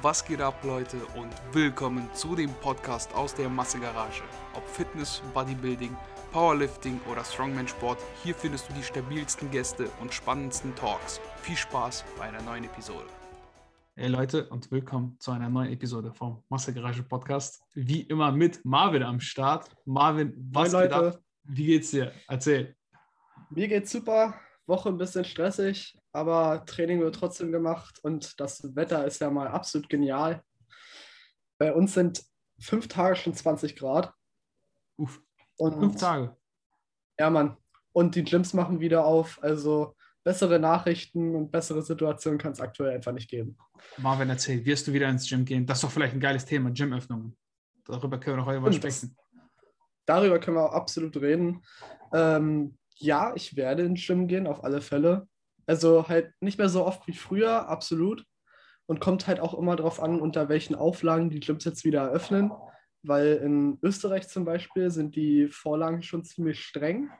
Was geht ab, Leute, und willkommen zu dem Podcast aus der Massegarage. Ob Fitness, Bodybuilding, Powerlifting oder Strongman-Sport, hier findest du die stabilsten Gäste und spannendsten Talks. Viel Spaß bei einer neuen Episode. Hey Leute und willkommen zu einer neuen Episode vom Massegarage Podcast. Wie immer mit Marvin am Start. Marvin, was Moin, geht Leute. ab? Wie geht's dir? Erzähl. Mir geht's super. Woche ein bisschen stressig, aber Training wird trotzdem gemacht und das Wetter ist ja mal absolut genial. Bei uns sind fünf Tage schon 20 Grad. Uff, Und fünf Tage. Ja, Mann. Und die Gyms machen wieder auf. Also bessere Nachrichten und bessere Situationen kann es aktuell einfach nicht geben. Marvin, erzähl, wirst du wieder ins Gym gehen? Das ist doch vielleicht ein geiles Thema, Gymöffnungen. Darüber können wir noch heute mal das- sprechen. Darüber können wir auch absolut reden. Ähm, ja, ich werde ins Gym gehen, auf alle Fälle. Also halt nicht mehr so oft wie früher, absolut. Und kommt halt auch immer darauf an, unter welchen Auflagen die Gyms jetzt wieder eröffnen. Weil in Österreich zum Beispiel sind die Vorlagen schon ziemlich streng.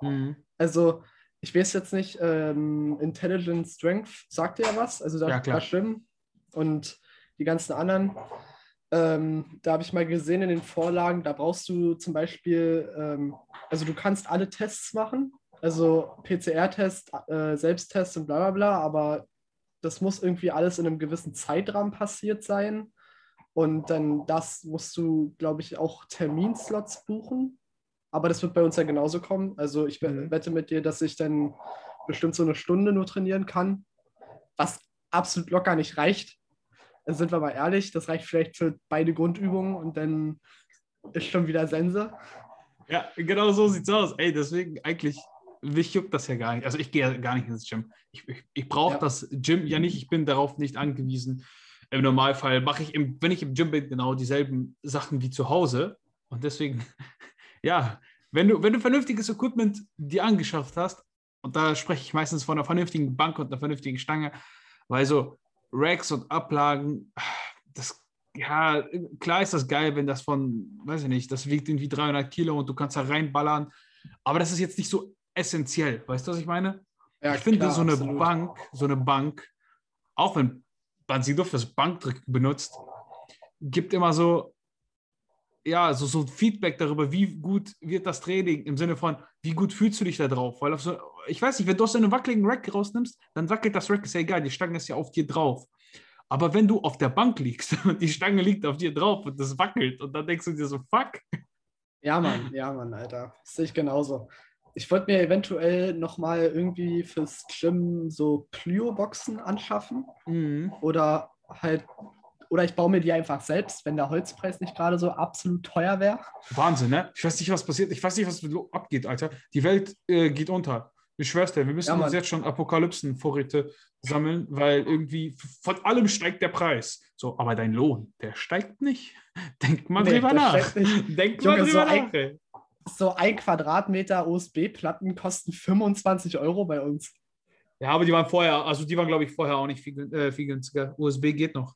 Mhm. Also ich weiß jetzt nicht, ähm, Intelligent Strength sagt ja was, also da, Ja, klar. da stimmen. Und die ganzen anderen, ähm, da habe ich mal gesehen in den Vorlagen, da brauchst du zum Beispiel, ähm, also du kannst alle Tests machen, also PCR-Test, äh, Selbsttest und bla bla bla, aber das muss irgendwie alles in einem gewissen Zeitrahmen passiert sein. Und dann das musst du, glaube ich, auch Terminslots buchen. Aber das wird bei uns ja genauso kommen. Also ich Mhm. wette mit dir, dass ich dann bestimmt so eine Stunde nur trainieren kann, was absolut locker nicht reicht. Dann sind wir mal ehrlich, das reicht vielleicht für beide Grundübungen und dann ist schon wieder Sense. Ja, genau so sieht's aus. Ey, deswegen eigentlich, mich juckt das ja gar nicht. Also ich gehe ja gar nicht ins Gym. Ich, ich, ich brauche Ja. das Gym ja nicht, ich bin darauf nicht angewiesen. Im Normalfall mache ich, im, wenn ich im Gym bin, genau dieselben Sachen wie zu Hause. Und deswegen, ja, wenn du, wenn du vernünftiges Equipment dir angeschafft hast, und da spreche ich meistens von einer vernünftigen Bank und einer vernünftigen Stange, weil so Racks und Ablagen, das ja, klar ist das geil, wenn das von, weiß ich nicht, das wiegt irgendwie 300 Kilo und du kannst da reinballern. Aber das ist jetzt nicht so essentiell. Weißt du, was ich meine? Ja, ich finde klar, so eine absolut. Bank, so eine Bank, auch wenn Bansido fürs Bankdrücken benutzt, gibt immer so, ja, so, so Feedback darüber, wie gut wird das Training im Sinne von, wie gut fühlst du dich da drauf? Weil auf so, ich weiß nicht, wenn du aus so einem wackeligen Rack rausnimmst, dann wackelt das Rack, ist ja egal, die Stange ist ja auf dir drauf. Aber wenn du auf der Bank liegst und die Stange liegt auf dir drauf und das wackelt und dann denkst du dir so, fuck. Ja, Mann, ja, Mann, Alter. Das sehe ich genauso. Ich wollte mir eventuell nochmal irgendwie fürs Gym so Plyo-Boxen anschaffen. Mhm. Oder halt, oder ich baue mir die einfach selbst, wenn der Holzpreis nicht gerade so absolut teuer wäre. Wahnsinn, ne? Ich weiß nicht, was passiert. Ich weiß nicht, was abgeht, Alter. Die Welt äh, geht unter. Ich schwör's dir, wir müssen Ja, uns jetzt schon Apokalypsen-Vorräte sammeln, weil irgendwie von allem steigt der Preis. So, aber dein Lohn, der steigt nicht. Denk mal Nee, drüber nach. Denk Junge, mal so drüber ein- nach. ey. So ein Quadratmeter USB-Platten kosten 25 Euro bei uns. Ja, aber die waren vorher, also die waren, glaube ich, vorher auch nicht viel, äh, viel günstiger. USB geht noch.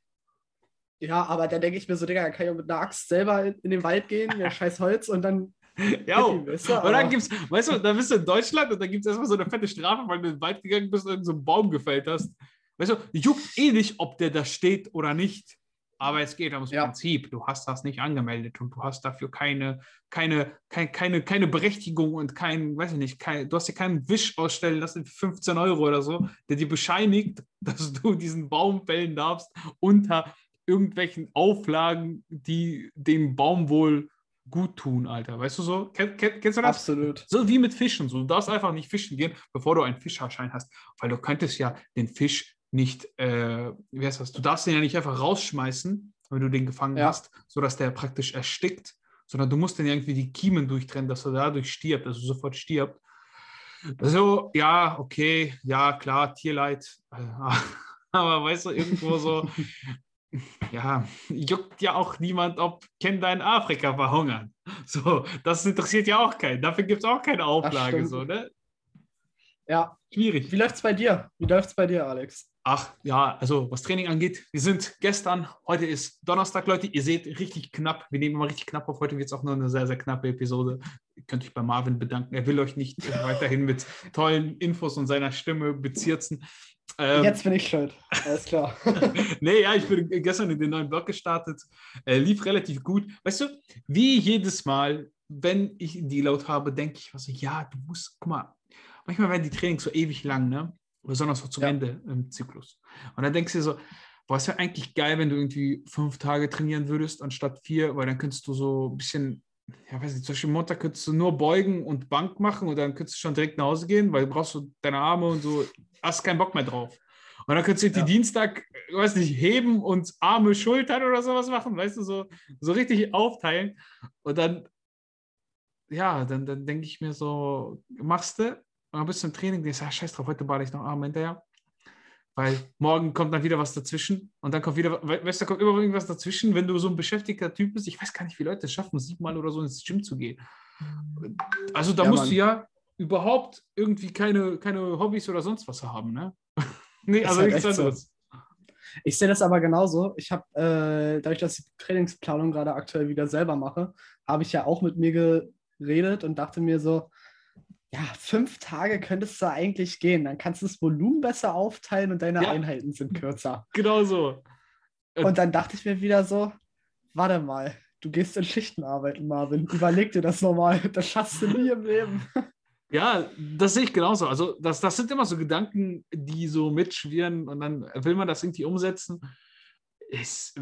Ja, aber da denke ich mir so, Digga, kann ich mit einer Axt selber in, in den Wald gehen, ja, scheiß Holz und dann. Ja, Happy, weißt du, und dann gibt's, weißt du, dann bist du in Deutschland und dann gibt es erstmal so eine fette Strafe, weil du in den Wald gegangen bist und so einen Baum gefällt hast. Weißt du, juckt eh nicht, ob der da steht oder nicht. Aber es geht ums Ja. Prinzip. Du hast das nicht angemeldet und du hast dafür keine, keine, keine, keine, keine Berechtigung und kein, weiß ich nicht, kein, du hast dir keinen Wisch ausstellen lassen für 15 Euro oder so, der dir bescheinigt, dass du diesen Baum fällen darfst unter irgendwelchen Auflagen, die dem Baum wohl gut tun, Alter. Weißt du so? Kenn, kenn, kennst du das? Absolut. So wie mit Fischen. So, du darfst einfach nicht fischen gehen, bevor du einen Fischerschein hast. Weil du könntest ja den Fisch nicht, äh, wie heißt das? Du darfst den ja nicht einfach rausschmeißen, wenn du den gefangen Ja. hast, sodass der praktisch erstickt, sondern du musst den ja irgendwie die Kiemen durchtrennen, dass er dadurch stirbt, also sofort stirbt. So, ja, okay, ja, klar, Tierleid. Aber weißt du, irgendwo so, ja, juckt ja auch niemand, ob Kinder in Afrika verhungern. So, das interessiert ja auch keinen. Dafür gibt es auch keine Auflage, so, ne? Ja. Schwierig. Wie läuft's bei dir? Wie läuft's bei dir, Alex? Ach ja, also was Training angeht, wir sind gestern, heute ist Donnerstag, Leute. Ihr seht richtig knapp, wir nehmen immer richtig knapp auf. Heute wird es auch nur eine sehr, sehr knappe Episode. Ihr könnt euch bei Marvin bedanken. Er will euch nicht weiterhin mit tollen Infos und seiner Stimme bezirzen. Ähm, Jetzt bin ich schuld. Alles klar. nee, ja, ich bin gestern in den neuen Blog gestartet. Äh, lief relativ gut. Weißt du, wie jedes Mal, wenn ich die laut habe, denke ich, was, ja, du musst, guck mal, manchmal werden die Trainings so ewig lang, ne? Besonders so zum Ja. Ende im Zyklus. Und dann denkst du dir so, boah, es wäre eigentlich geil, wenn du irgendwie fünf Tage trainieren würdest, anstatt vier, weil dann könntest du so ein bisschen, ja, weiß nicht, zum Beispiel Montag könntest du nur beugen und Bank machen und dann könntest du schon direkt nach Hause gehen, weil du brauchst so deine Arme und so, hast keinen Bock mehr drauf. Und dann könntest du Ja. die Dienstag, weiß nicht, heben und Arme, Schultern oder sowas machen, weißt du, so, so richtig aufteilen. Und dann, ja, dann, dann denke ich mir so, machst du, und dann bist du im Training, denkst, ah, scheiß drauf, heute bade ich noch Arme hinterher. Weil morgen kommt dann wieder was dazwischen und dann kommt wieder, we- weißt du, da kommt immer irgendwas dazwischen, wenn du so ein beschäftigter Typ bist. Ich weiß gar nicht, wie Leute es schaffen, siebenmal oder so ins Gym zu gehen. Also da Ja, musst Mann. du ja überhaupt irgendwie keine, keine Hobbys oder sonst was haben, ne? nee, also halt nichts so. anderes. Ich sehe das aber genauso. Ich habe, äh, dadurch, dass ich die Trainingsplanung gerade aktuell wieder selber mache, habe ich ja auch mit mir geredet und dachte mir so, ja, fünf Tage könntest du eigentlich gehen. Dann kannst du das Volumen besser aufteilen und deine Ja. Einheiten sind kürzer. Genau so. Und dann dachte ich mir wieder so, warte mal, du gehst in Schichten arbeiten, Marvin. Überleg dir das nochmal. Das schaffst du nie im Leben. Ja, das sehe ich genauso. Also, das, das sind immer so Gedanken, die so mitschwirren und dann will man das irgendwie umsetzen. Es äh,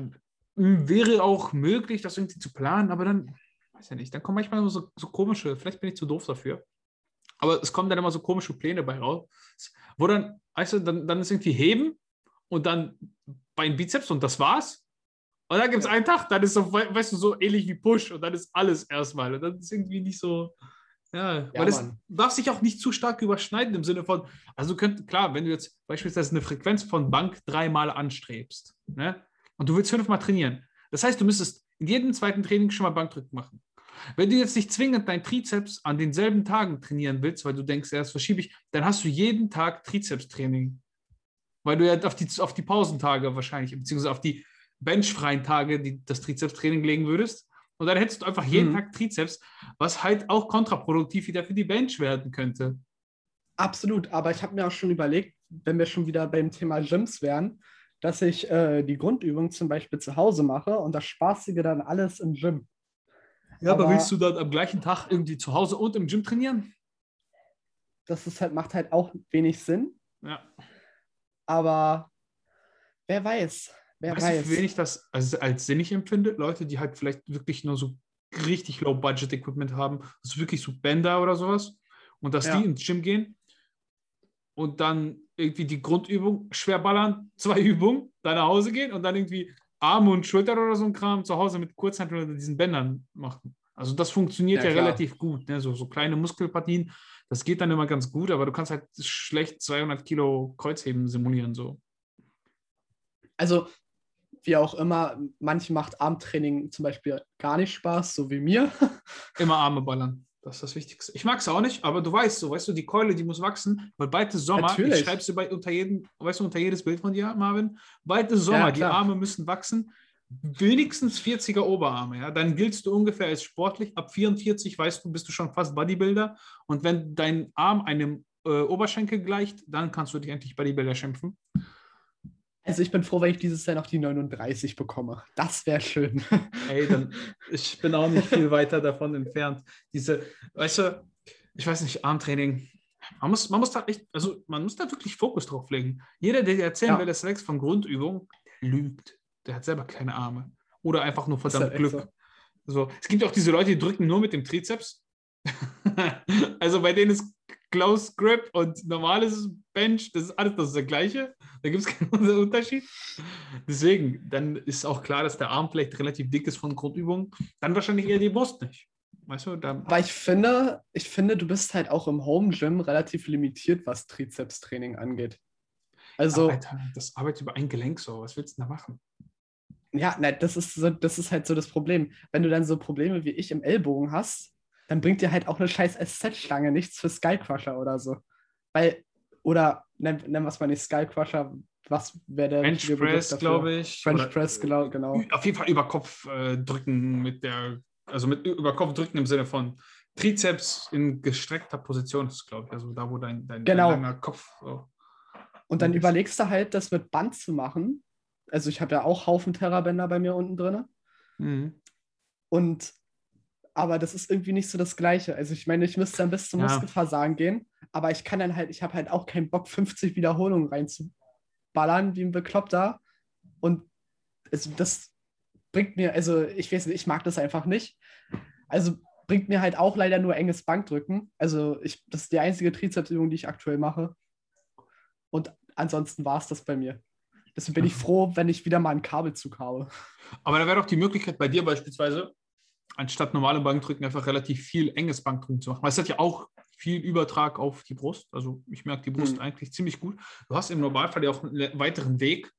wäre auch möglich, das irgendwie zu planen, aber dann, weiß ja nicht, dann kommen manchmal so, so komische, vielleicht bin ich zu doof dafür, aber es kommen dann immer so komische Pläne bei raus, wo dann, weißt du, dann, dann ist irgendwie Heben und dann Bein Bizeps und das war's. Und dann gibt es einen Tag, dann ist so, we- weißt du, so ähnlich wie Push und dann ist alles erstmal. Und dann ist irgendwie nicht so, ja, Ja, weil es darf sich auch nicht zu stark überschneiden im Sinne von, also du könnt, klar, wenn du jetzt beispielsweise eine Frequenz von Bank dreimal anstrebst, ne, und du willst fünfmal trainieren, das heißt, du müsstest in jedem zweiten Training schon mal Bankdrücken machen. Wenn du jetzt nicht zwingend dein Trizeps an denselben Tagen trainieren willst, weil du denkst, das verschiebe ich, dann hast du jeden Tag Trizeps-Training. Weil du ja auf die, auf die Pausentage wahrscheinlich, beziehungsweise auf die benchfreien Tage die, das Trizeps-Training legen würdest. Und dann hättest du einfach jeden Mhm. Tag Trizeps, was halt auch kontraproduktiv wieder für die Bench werden könnte. Absolut, aber ich habe mir auch schon überlegt, wenn wir schon wieder beim Thema Gyms wären, dass ich äh, die Grundübung zum Beispiel zu Hause mache und das Spaßige dann alles im Gym. Ja, aber, Aber- willst du dann am gleichen Tag irgendwie zu Hause und im Gym trainieren? Das ist halt, macht halt auch wenig Sinn, Ja. aber wer weiß, wer weißt weiß. du, wen ich das als, als sinnig empfinde? Leute, die halt vielleicht wirklich nur so richtig Low-Budget-Equipment haben, also wirklich so Bänder oder sowas, und dass Ja. die ins Gym gehen und dann irgendwie die Grundübung schwer ballern, zwei Übungen, dann nach Hause gehen und dann irgendwie Arme und Schultern oder so ein Kram zu Hause mit Kurzhanteln oder diesen Bändern machen. Also das funktioniert Ja, ja, relativ gut. Ne? So, so kleine Muskelpartien, das geht dann immer ganz gut, aber du kannst halt schlecht 200 Kilo Kreuzheben simulieren. So. Also, wie auch immer, manchen macht Armtraining zum Beispiel gar nicht Spaß, so wie mir. Immer Arme ballern. Das ist das Wichtigste. Ich mag es auch nicht, aber du weißt so, weißt du, die Keule, die muss wachsen, weil bald ist Sommer. Natürlich. Ich schreib's dir bei, unter, jedem, weißt du, unter jedes Bild von dir, Marvin. Bald ist Sommer, Ja, die. Arme müssen wachsen. Wenigstens 40er Oberarme, ja. Dann giltst du ungefähr als sportlich. Ab 44 weißt du, bist du schon fast Bodybuilder. Und wenn dein Arm einem äh, Oberschenkel gleicht, dann kannst du dich endlich Bodybuilder schimpfen. Also ich bin froh, wenn ich dieses Jahr noch die 39 bekomme. Das wäre schön. Ey, dann, ich bin auch nicht viel weiter davon entfernt. Diese, weißt du, ich weiß nicht, Armtraining. Man muss, man muss da echt, also man muss da wirklich Fokus drauf legen. Jeder, der dir erzählen Ja. will, das wächst von Grundübung, der lügt. Der hat selber keine Arme. Oder einfach nur verdammt Glück. So. Es gibt auch diese Leute, die drücken nur mit dem Trizeps. also bei denen ist Close Grip und normales Bench, das ist alles das, ist das gleiche. Da gibt es keinen Unterschied. Deswegen, dann ist auch klar, dass der Arm vielleicht relativ dick ist von Grundübungen. Dann wahrscheinlich eher die Brust nicht. Weißt du, da, Aber ich finde, ich finde, du bist halt auch im Home Gym relativ limitiert, was Trizepstraining angeht. Also, Alter, das arbeitet über ein Gelenk so. Was willst du denn da machen? ja, nein, das ist so, das ist halt so das Problem. Wenn du dann so Probleme wie ich im Ellbogen hast, dann bringt dir halt auch eine scheiß SZ-Schlange nichts für Skycrusher oder so. Weil, oder nennen nenn wir es mal nicht Skycrusher, was wäre der Begriff Press, glaube ich. French Oder- Press, genau, genau. Auf jeden Fall über Kopf äh, drücken mit der, also mit über Kopf drücken im Sinne von Trizeps in gestreckter Position ist, glaube ich. Also da, wo dein, dein, Genau. dein langer Kopf. So. Und dann das- überlegst du halt, das mit Band zu machen. Also ich habe ja auch Haufen Terrabänder bei mir unten drin. Mhm. Und aber das ist irgendwie nicht so das Gleiche. Also ich meine, ich müsste dann bis zum Ja. Muskelversagen gehen, aber ich kann dann halt, ich habe halt auch keinen Bock, 50 Wiederholungen reinzuballern wie ein Bekloppter. Und also das bringt mir, also ich weiß nicht, ich mag das einfach nicht. Also bringt mir halt auch leider nur enges Bankdrücken. Also ich, das ist die einzige Trizepsübung, die ich aktuell mache. Und ansonsten war es das bei mir. Deswegen bin ich froh, wenn ich wieder mal einen Kabelzug habe. Aber da wäre doch die Möglichkeit bei dir beispielsweise, anstatt normale Bankdrücken einfach relativ viel enges Bankdrücken zu machen. Weil es hat ja auch viel Übertrag auf die Brust. Also ich merke die Brust Mhm. eigentlich ziemlich gut. Du hast im Normalfall ja auch einen weiteren Weg,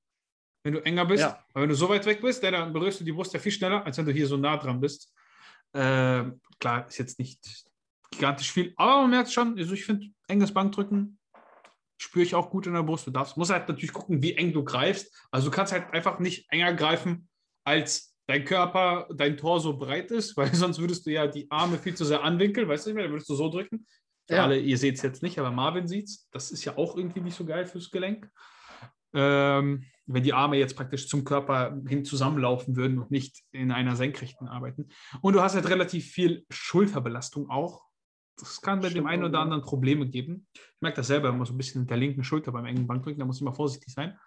wenn du enger bist. Ja. Aber wenn du so weit weg bist, dann berührst du die Brust ja viel schneller, als wenn du hier so nah dran bist. Ähm, klar, ist jetzt nicht gigantisch viel, aber man merkt schon, also ich finde, enges Bankdrücken spüre ich auch gut in der Brust. Du darfst, musst halt natürlich gucken, wie eng du greifst. Also du kannst halt einfach nicht enger greifen, als dein Körper, dein Torso breit ist, weil sonst würdest du ja die Arme viel zu sehr anwinkeln, weißt du nicht mehr, dann würdest du so drücken. Für Ja. alle, ihr seht es jetzt nicht, aber Marvin sieht es. Das ist ja auch irgendwie nicht so geil fürs Gelenk. Ähm, wenn die Arme jetzt praktisch zum Körper hin zusammenlaufen würden und nicht in einer senkrechten arbeiten. Und du hast halt relativ viel Schulterbelastung auch. Das kann bei dem einen oder anderen Probleme geben. Ich merke das selber immer so ein bisschen in der linken Schulter beim engen Bankdrücken, da muss ich immer vorsichtig sein.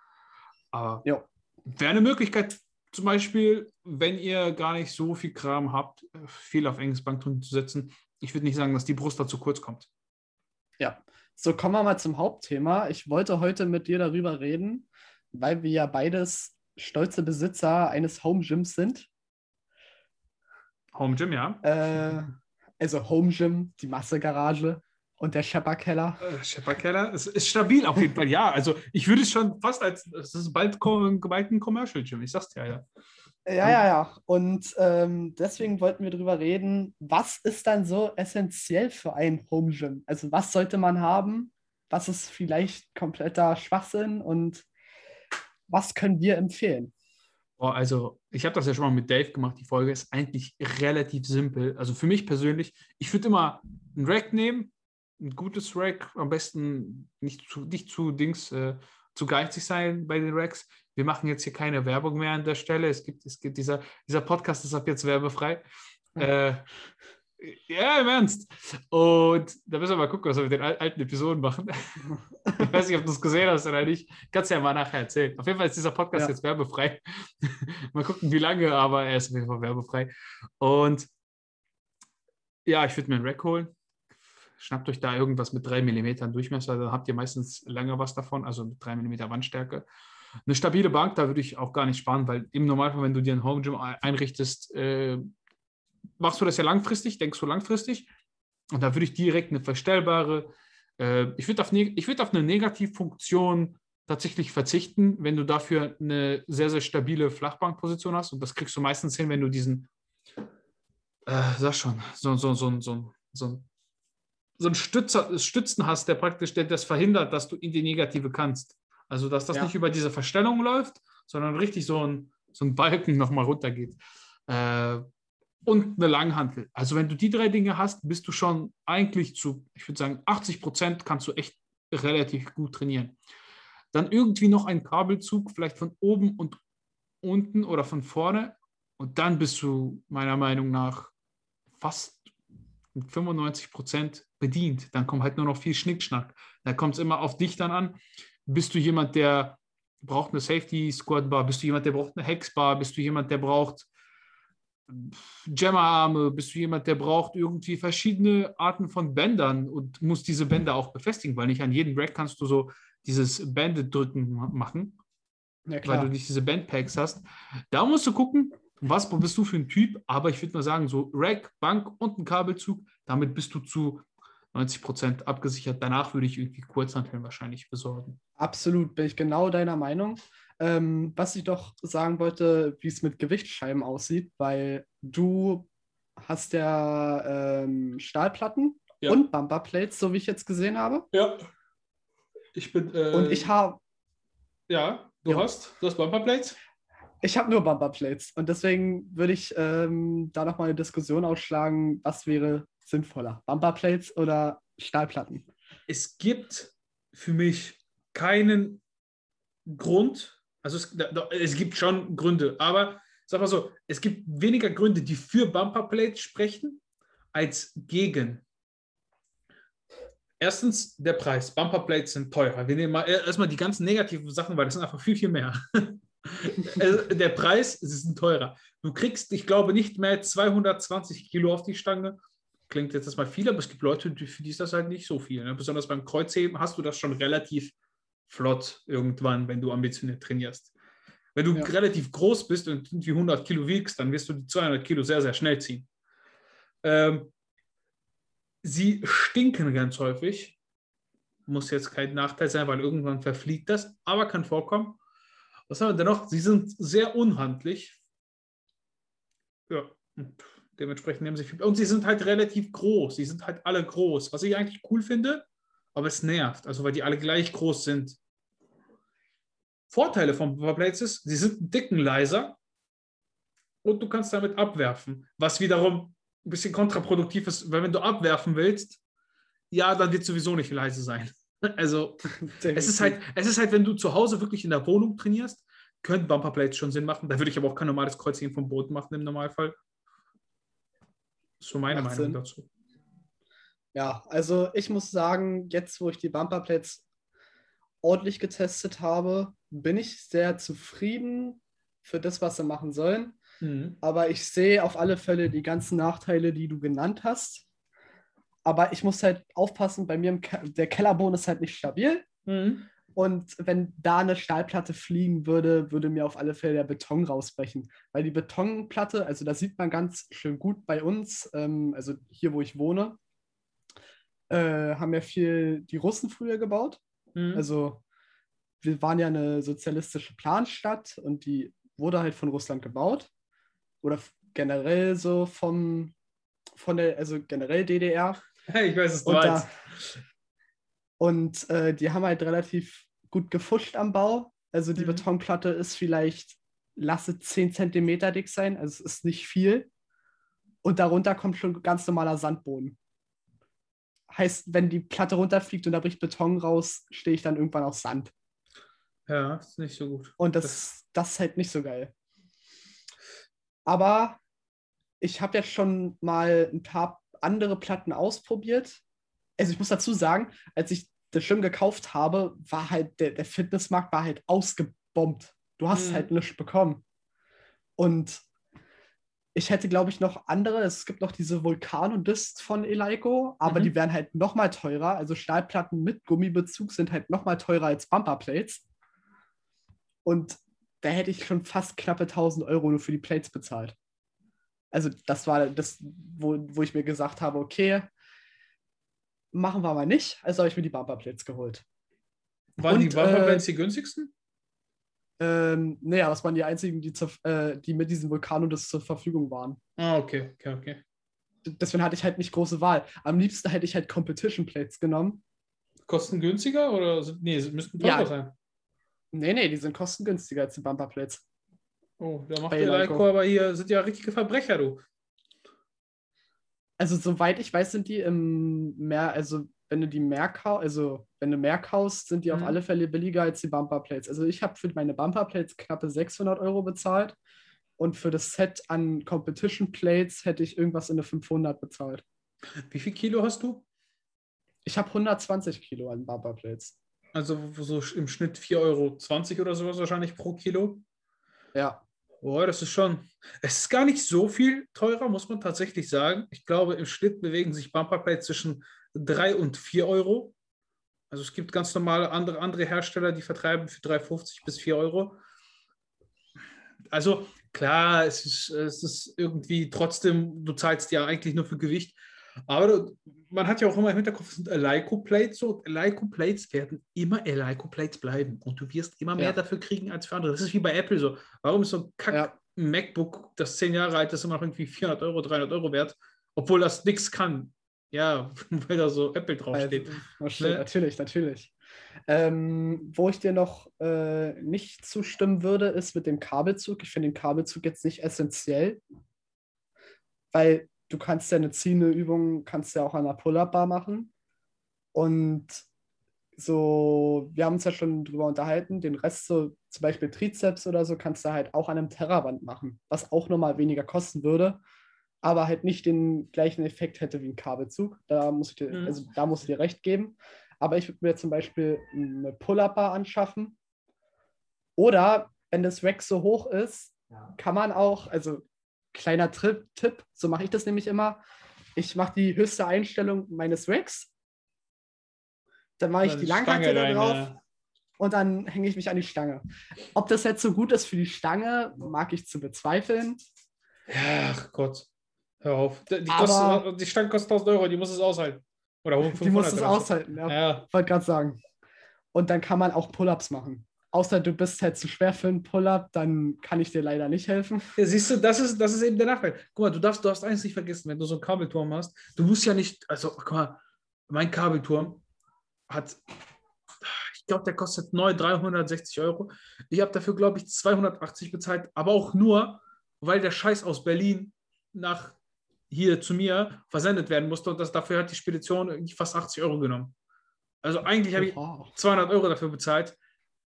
Aber Ja. wäre eine Möglichkeit, zum Beispiel, wenn ihr gar nicht so viel Kram habt, viel auf enges Bankdrücken zu setzen. Ich würde nicht sagen, dass die Brust da zu kurz kommt. So, kommen wir mal zum Hauptthema. Ich wollte heute mit dir darüber reden, weil wir ja beides stolze Besitzer eines Home Gyms sind. Home Gym, ja. Äh, also Home Gym, die Massegarage und der Schepperkeller. Äh, Schepperkeller, es ist stabil auf jeden Fall, ja. Also ich würde es schon fast als, es ist bald, bald ein Commercial Gym, ich sag's dir, ja. Ja, ja, ja. Und ähm, deswegen wollten wir darüber reden, was ist dann so essentiell für ein Home Gym? Also was sollte man haben? Was ist vielleicht kompletter Schwachsinn und was können wir empfehlen? Oh, also, ich habe das ja schon mal mit Dave gemacht. Die Folge ist eigentlich relativ simpel. Also für mich persönlich, ich würde immer ein Rack nehmen, ein gutes Rack, am besten nicht zu, nicht zu Dings, äh, zu geizig sein bei den Racks. Wir machen jetzt hier keine Werbung mehr an der Stelle. Es gibt, es gibt dieser, dieser Podcast ist ab jetzt werbefrei. Äh, ja, im Ernst. Und da müssen wir mal gucken, was wir mit den al- alten Episoden machen. Ich weiß nicht, ob du es gesehen hast oder nicht. Kannst du ja mal nachher erzählen. Auf jeden Fall ist dieser Podcast Ja. jetzt werbefrei. mal gucken, wie lange, aber er ist auf jeden Fall werbefrei. Und ja, ich würde mir einen Rack holen. Schnappt euch da irgendwas mit 3 mm Durchmesser, dann habt ihr meistens lange was davon, also mit 3 mm Wandstärke. Eine stabile Bank, da würde ich auch gar nicht sparen, weil im Normalfall, wenn du dir ein Home Gym ein- einrichtest, äh, machst du das ja langfristig, denkst du langfristig. Und da würde ich direkt eine verstellbare, äh, ich würde auf, ich würd auf eine Negativfunktion tatsächlich verzichten, wenn du dafür eine sehr, sehr stabile Flachbankposition hast. Und das kriegst du meistens hin, wenn du diesen, äh, sag schon, so, so, so, so, so, so einen Stützer, Stützen hast, der praktisch der, das verhindert, dass du in die Negative kannst. Also, dass das Ja. nicht über diese Verstellung läuft, sondern richtig so ein, so ein Balken nochmal runtergeht. Äh, und eine Langhantel. Also, wenn du die drei Dinge hast, bist du schon eigentlich zu, ich würde sagen, 80 Prozent kannst du echt relativ gut trainieren. Dann irgendwie noch ein Kabelzug, vielleicht von oben und unten oder von vorne. Und dann bist du meiner Meinung nach fast mit 95 Prozent bedient. Dann kommt halt nur noch viel Schnickschnack. Da kommt es immer auf dich dann an. Bist du jemand, der braucht eine Safety Squad Bar? Bist du jemand, der braucht eine Hex Bar? Bist du jemand, der braucht Jammerarme? Bist du jemand, der braucht irgendwie verschiedene Arten von Bändern und muss diese Bänder auch befestigen? Weil nicht an jedem Rack kannst du so dieses Bände-Drücken ma- machen Ja, weil du nicht diese Bandpacks hast. Da musst du gucken, was bist du für ein Typ. Aber ich würde mal sagen, so Rack, Bank und ein Kabelzug, damit bist du zu 90 Prozent abgesichert. Danach würde ich irgendwie Kurzhanteln wahrscheinlich besorgen. Absolut, bin ich genau deiner Meinung. Ähm, was ich doch sagen wollte, wie es mit Gewichtsscheiben aussieht, weil du hast ja ähm, Stahlplatten Ja. und Bumperplates, so wie ich jetzt gesehen habe. Ja. Ich bin. äh, Und ich habe Ja, du Ja. hast. Du hast Bumperplates? Ich hab nur Bumperplates. Und deswegen würde ich ähm, da nochmal eine Diskussion ausschlagen, was wäre sinnvoller, Bumperplates oder Stahlplatten? Es gibt für mich keinen Grund, also es, es gibt schon Gründe, aber sag mal so, es gibt weniger Gründe, die für Bumperplates sprechen, als gegen. Erstens der Preis. Bumperplates sind teurer. Wir nehmen mal erstmal die ganzen negativen Sachen, weil das sind einfach viel, viel mehr. Äh, der Preis, sie sind teurer. Du kriegst, ich glaube, nicht mehr 220 Kilo auf die Stange. Klingt jetzt erstmal viel, aber es gibt Leute, für die ist das halt nicht so viel. Ne? Besonders beim Kreuzheben hast du das schon relativ flott irgendwann, wenn du ambitioniert trainierst. Wenn du ja. relativ groß bist und irgendwie 100 Kilo wiegst, dann wirst du die 200 Kilo sehr, sehr schnell ziehen. Ähm, sie stinken ganz häufig. Muss jetzt kein Nachteil sein, weil irgendwann verfliegt das, aber kann vorkommen. Was haben wir denn noch? Sie sind sehr unhandlich. Ja, dementsprechend nehmen sie viel. Und sie sind halt relativ groß. Sie sind halt alle groß. Was ich eigentlich cool finde, aber es nervt. Also, weil die alle gleich groß sind. Vorteile von Powerplates ist, sie sind dicken leiser und du kannst damit abwerfen. Was wiederum ein bisschen kontraproduktiv ist, weil wenn du abwerfen willst, ja, dann wird sowieso nicht leise sein. Also es ist halt, es ist halt, wenn du zu Hause wirklich in der Wohnung trainierst, können Bumperplates schon Sinn machen. Da würde ich aber auch kein normales Kreuzchen vom Boden machen im Normalfall. So meine Meinung Sinn. dazu. Ja, also ich muss sagen, jetzt wo ich die Bumperplates ordentlich getestet habe, bin ich sehr zufrieden für das, was sie machen sollen. Mhm. Aber ich sehe auf alle Fälle die ganzen Nachteile, die du genannt hast. Aber ich muss halt aufpassen, bei mir im Ke der Kellerboden ist halt nicht stabil. Mhm. Und wenn da eine Stahlplatte fliegen würde, würde mir auf alle Fälle der Beton rausbrechen. Weil die Betonplatte, also das sieht man ganz schön gut bei uns, ähm, also hier, wo ich wohne, äh, haben ja viel die Russen früher gebaut. Mhm. Also wir waren ja eine sozialistische Planstadt und die wurde halt von Russland gebaut oder generell so vom, von der, also generell DDR. Ich weiß es da, und äh, die haben halt relativ gut gefuscht am Bau. Also die mhm. Betonplatte ist vielleicht, lasse 10 cm dick sein, also es ist nicht viel. Und darunter kommt schon ganz normaler Sandboden. Heißt, wenn die Platte runterfliegt und da bricht Beton raus, stehe ich dann irgendwann auf Sand. Ja, ist nicht so gut. Und das, das, das ist halt nicht so geil. Aber ich habe jetzt schon mal ein paar andere Platten ausprobiert. Also ich muss dazu sagen, als ich das Schirm gekauft habe, war halt der, der Fitnessmarkt war halt ausgebombt. Du hast mhm. halt nichts bekommen. Und ich hätte, glaube ich, noch andere. Es gibt noch diese Vulkan und Dist von Eleiko, aber mhm. die wären halt noch mal teurer. Also Stahlplatten mit Gummibezug sind halt noch mal teurer als Bumperplates. Und da hätte ich schon fast knappe 1000 Euro nur für die Plates bezahlt. Also das war das, wo, wo ich mir gesagt habe, okay, machen wir mal nicht. Also habe ich mir die Bumperplates geholt. Waren Und, die Bumperplates äh, die günstigsten? Ähm, naja, das waren die einzigen, die, zu, äh, die mit diesem Vulkan und das zur Verfügung waren. Ah, okay, okay, okay. Deswegen hatte ich halt nicht große Wahl. Am liebsten hätte ich halt Competition Plates genommen. Kosten günstiger oder? Nee, sie müssten teurer ja, sein. Nee, nee, die sind kostengünstiger als die Bumperplates. Oh, da macht der Leiko aber hier, sind ja richtige Verbrecher, du. Also, soweit ich weiß, sind die im Meer, also wenn du die mehr kaufst, also wenn du mehr kaufst, sind die mhm. auf alle Fälle billiger als die Bumperplates. Also ich habe für meine Bumperplates knappe 600 Euro bezahlt und für das Set an Competition Plates hätte ich irgendwas in der 500 bezahlt. Wie viel Kilo hast du? Ich habe 120 Kilo an Bumperplates. Also so im Schnitt 4,20 Euro oder sowas wahrscheinlich pro Kilo. Ja. Boah, das ist schon. Es ist gar nicht so viel teurer, muss man tatsächlich sagen. Ich glaube, im Schnitt bewegen sich Bumperplates zwischen 3 und 4 Euro. Also es gibt ganz normale andere, andere Hersteller, die vertreiben für 3,50 bis 4 Euro. Also klar, es ist, es ist irgendwie trotzdem, du zahlst ja eigentlich nur für Gewicht. Aber man hat ja auch immer im Hinterkopf, es sind Eleiko-Plates. So, Eleiko-Plates werden immer Eleiko-Plates bleiben. Und du wirst immer mehr ja. dafür kriegen als für andere. Das ist wie bei Apple so. Warum ist so ein Kack ja. MacBook, das zehn Jahre alt ist, immer noch irgendwie 400 Euro, 300 Euro wert, obwohl das nichts kann? Ja, weil da so Apple draufsteht. Also, ne? Natürlich, natürlich. Ähm, wo ich dir noch äh, nicht zustimmen würde, ist mit dem Kabelzug. Ich finde den Kabelzug jetzt nicht essentiell, weil du kannst ja eine ziehende Übung, kannst ja auch an der Pull-Up-Bar machen. Und so, wir haben uns ja schon drüber unterhalten, den Rest so, zum Beispiel Trizeps oder so, kannst du halt auch an einem Terraband machen, was auch nochmal weniger kosten würde, aber halt nicht den gleichen Effekt hätte wie ein Kabelzug. Da muss ich dir, Mhm. also da muss ich dir recht geben. Aber ich würde mir zum Beispiel eine Pull-Up-Bar anschaffen. Oder wenn das Rack so hoch ist, kann man auch, also kleiner Tipp, Tipp so mache ich das nämlich immer. Ich mache die höchste Einstellung meines Racks. Dann mache ich die Stange Langhantel da drauf und dann hänge ich mich an die Stange. Ob das jetzt so gut ist für die Stange, mag ich zu bezweifeln. Ach Gott. Hör auf. Die, kostet, die Stange kostet 1000 Euro, die muss es aushalten. Oder 500 Die muss es aushalten, ja. Ja. Wollte gerade sagen. Und dann kann man auch Pull-ups machen. Außer du bist halt zu schwer für einen Pull-up, dann kann ich dir leider nicht helfen. Ja, siehst du, das ist, das ist eben der Nachteil. Guck mal, du darfst, du darfst eins nicht vergessen, wenn du so einen Kabelturm hast, du musst ja nicht, also guck mal, mein Kabelturm hat, ich glaube, der kostet neu 360 Euro. Ich habe dafür, glaube ich, 280 bezahlt, aber auch nur, weil der Scheiß aus Berlin nach hier zu mir versendet werden musste und das, dafür hat die Spedition fast 80 Euro genommen. Also eigentlich habe ich Wow. 200 Euro dafür bezahlt.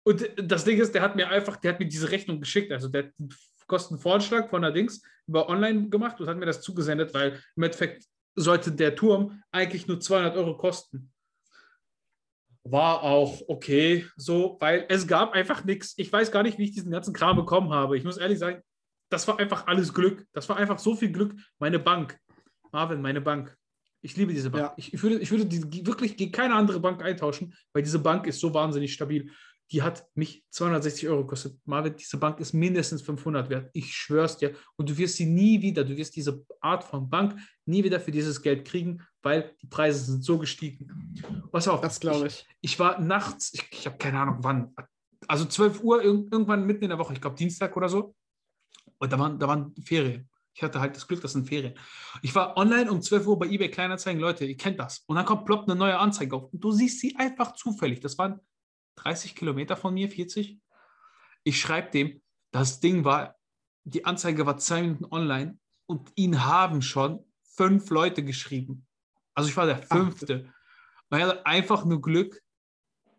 Und das Ding ist, der hat mir einfach, der hat mir diese Rechnung geschickt. Also der hat einen Kostenvoranschlag von der Dings über online gemacht und hat mir das zugesendet, weil im Endeffekt sollte der Turm eigentlich nur 200 Euro kosten. War auch okay, so, weil es gab einfach nichts. Ich weiß gar nicht, wie ich diesen ganzen Kram bekommen habe. Ich muss ehrlich sagen, das war einfach alles Glück. Das war einfach so viel Glück. Meine Bank, Marvin, meine Bank. Ich liebe diese Bank. Ja. Ich, ich würde, ich würde die wirklich gegen keine andere Bank eintauschen, weil diese Bank ist so wahnsinnig stabil. Die hat mich 260 Euro gekostet. Marvin, diese Bank ist mindestens 500 wert. Ich schwör's dir. Und du wirst sie nie wieder, du wirst diese Art von Bank nie wieder für dieses Geld kriegen, weil die Preise sind so gestiegen. Pass auf. Das glaube ich. Ich war nachts, ich, ich habe keine Ahnung wann, also 12 Uhr irg- irgendwann mitten in der Woche, ich glaube Dienstag oder so. Und da waren, da waren Ferien. Ich hatte halt das Glück, das sind Ferien. Ich war online um 12 Uhr bei eBay Kleinanzeigen, Leute, ihr kennt das. Und dann kommt ploppt eine neue Anzeige auf. Und du siehst sie einfach zufällig. Das waren 30 Kilometer von mir, 40. Ich schreibe dem, das Ding war, die Anzeige war zwei Minuten online und ihn haben schon fünf Leute geschrieben. Also ich war der fünfte. Er hatte einfach nur Glück,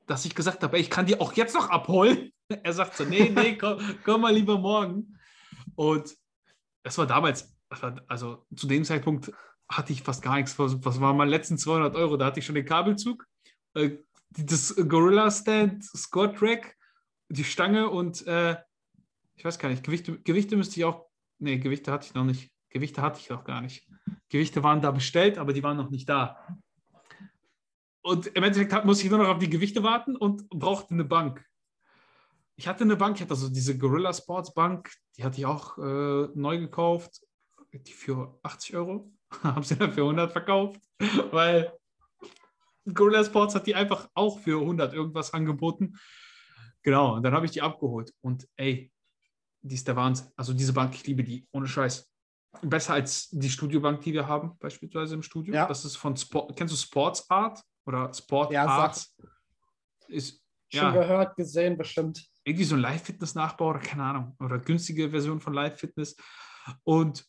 dass ich gesagt habe, ey, ich kann die auch jetzt noch abholen. Er sagt so, nee, nee, komm, komm mal lieber morgen. Und das war damals, das war, also zu dem Zeitpunkt hatte ich fast gar nichts. Was, was waren meine letzten 200 Euro? Da hatte ich schon den Kabelzug, äh, das Gorilla Stand, Scott Rack, die Stange und äh, ich weiß gar nicht, Gewichte, Gewichte müsste ich auch, nee, Gewichte hatte ich noch nicht. Gewichte hatte ich noch gar nicht. Gewichte waren da bestellt, aber die waren noch nicht da. Und im Endeffekt musste ich nur noch auf die Gewichte warten und brauchte eine Bank. Ich hatte eine Bank, ich hatte so diese Gorilla Sports Bank, die hatte ich auch äh, neu gekauft, die für 80 Euro. Haben sie dann für 100 verkauft, weil Gorilla Sports hat die einfach auch für 100 irgendwas angeboten. Genau, und dann habe ich die abgeholt. Und ey, die ist der Wahnsinn. Also diese Bank, ich liebe die, ohne Scheiß. Besser als die Studiobank, die wir haben, beispielsweise im Studio. Ja. Das ist von Sport. Kennst du Sports Art oder Sport Ja, Arts? Ist Schon ja gehört, gesehen, bestimmt. irgendwie so ein Live-Fitness-Nachbau oder keine Ahnung. Oder günstige Version von Live-Fitness. Und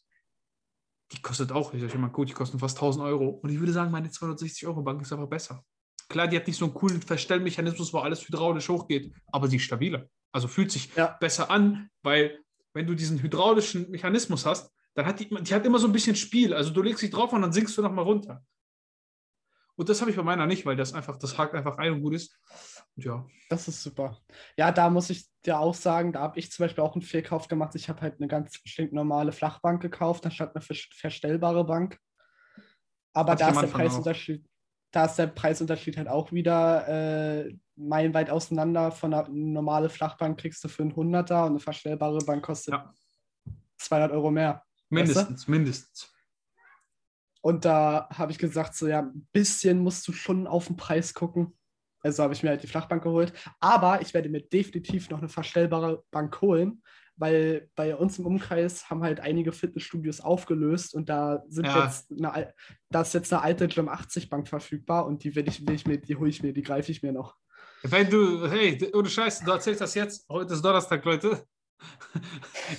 die kostet auch, ich sage immer, gut, die kosten fast 1000 Euro. Und ich würde sagen, meine 260 Euro Bank ist einfach besser. Klar, die hat nicht so einen coolen Verstellmechanismus, wo alles hydraulisch hochgeht, aber sie ist stabiler. Also fühlt sich Ja. besser an, weil wenn du diesen hydraulischen Mechanismus hast, dann hat die, die hat immer so ein bisschen Spiel. Also du legst dich drauf und dann sinkst du nochmal runter. Und das habe ich bei meiner nicht, weil das einfach, das hakt einfach ein und gut ist. Und ja, Das ist super. Ja, da muss ich dir auch sagen, da habe ich zum Beispiel auch einen Fehlkauf gemacht. Ich habe halt eine ganz stinknormale Flachbank gekauft, anstatt eine vers- verstellbare Bank. Aber da ist der auch. Preisunterschied, da ist der Preisunterschied halt auch wieder äh, meilenweit auseinander. Von einer normale Flachbank kriegst du für einen 100er und eine verstellbare Bank kostet Ja. 200 Euro mehr. mindestens, mindestens. Und da habe ich gesagt, so ja, ein bisschen musst du schon auf den Preis gucken. Also habe ich mir halt die Flachbank geholt. Aber ich werde mir definitiv noch eine verstellbare Bank holen, weil bei uns im Umkreis haben halt einige Fitnessstudios aufgelöst und da sind Ja. jetzt eine, da ist jetzt eine alte Gym 80 Bank verfügbar und die will ich, will ich mir, die hole ich mir, die greife ich mir noch. Wenn du, hey, ohne Scheiß, du erzählst das jetzt, heute ist Donnerstag, Leute.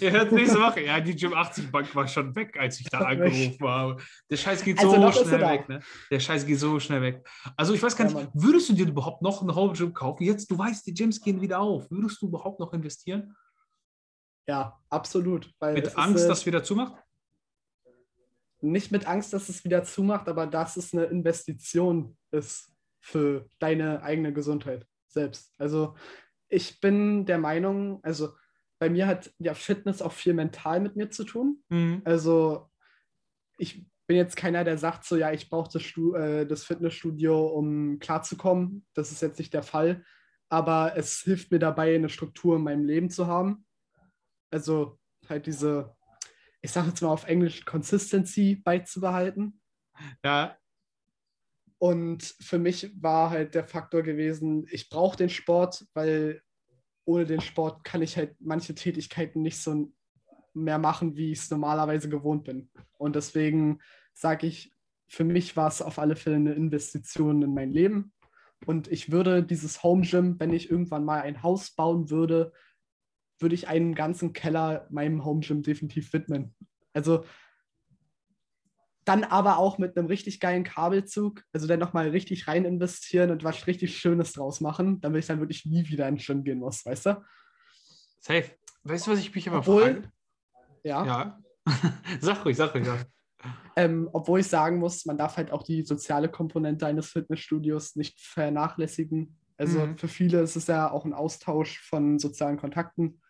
Ihr hört nächste Woche. Ja, die Gym 80 Bank war schon weg, als ich da angerufen habe. Der Scheiß geht Also so ist schnell weg, ne? Der Scheiß geht so schnell weg. Also ich weiß gar Ja, nicht, Mann. würdest du dir überhaupt noch ein Home Gym kaufen? Jetzt, du weißt, die Gyms gehen wieder auf. Würdest du überhaupt noch investieren? Ja, absolut. Es Mit ist, Angst, äh, dass wieder zumacht? nicht mit Angst, dass es wieder zumacht, aber dass es eine Investition ist für deine eigene Gesundheit selbst. Also ich bin der Meinung, also bei mir hat ja Fitness auch viel mental mit mir zu tun. Mhm. Also ich bin jetzt keiner, der sagt so, ja, ich brauche das, äh, das Fitnessstudio, um klarzukommen. Das ist jetzt nicht der Fall. Aber es hilft mir dabei, eine Struktur in meinem Leben zu haben. Also halt diese, ich sage jetzt mal auf Englisch, Consistency beizubehalten. Ja, Und für mich war halt der Faktor gewesen, ich brauche den Sport, weil ohne den Sport kann ich halt manche Tätigkeiten nicht so mehr machen, wie ich es normalerweise gewohnt bin. Und deswegen sage ich, für mich war es auf alle Fälle eine Investition in mein Leben. Und ich würde dieses Home Gym, wenn ich irgendwann mal ein Haus bauen würde, würde ich einen ganzen Keller meinem Home Gym definitiv widmen. Also dann aber auch mit einem richtig geilen Kabelzug, also dann nochmal richtig rein investieren und was richtig Schönes draus machen, damit ich dann wirklich nie wieder ins Gym gehen muss, weißt du? safe. Weißt du, was ich mich immer Obwohl- frage? Ja. Ja. sag ruhig, sag ruhig. Ja. Ähm, obwohl ich sagen muss, man darf halt auch die soziale Komponente eines Fitnessstudios nicht vernachlässigen. Also Mhm. für viele ist es ja auch ein Austausch von sozialen Kontakten.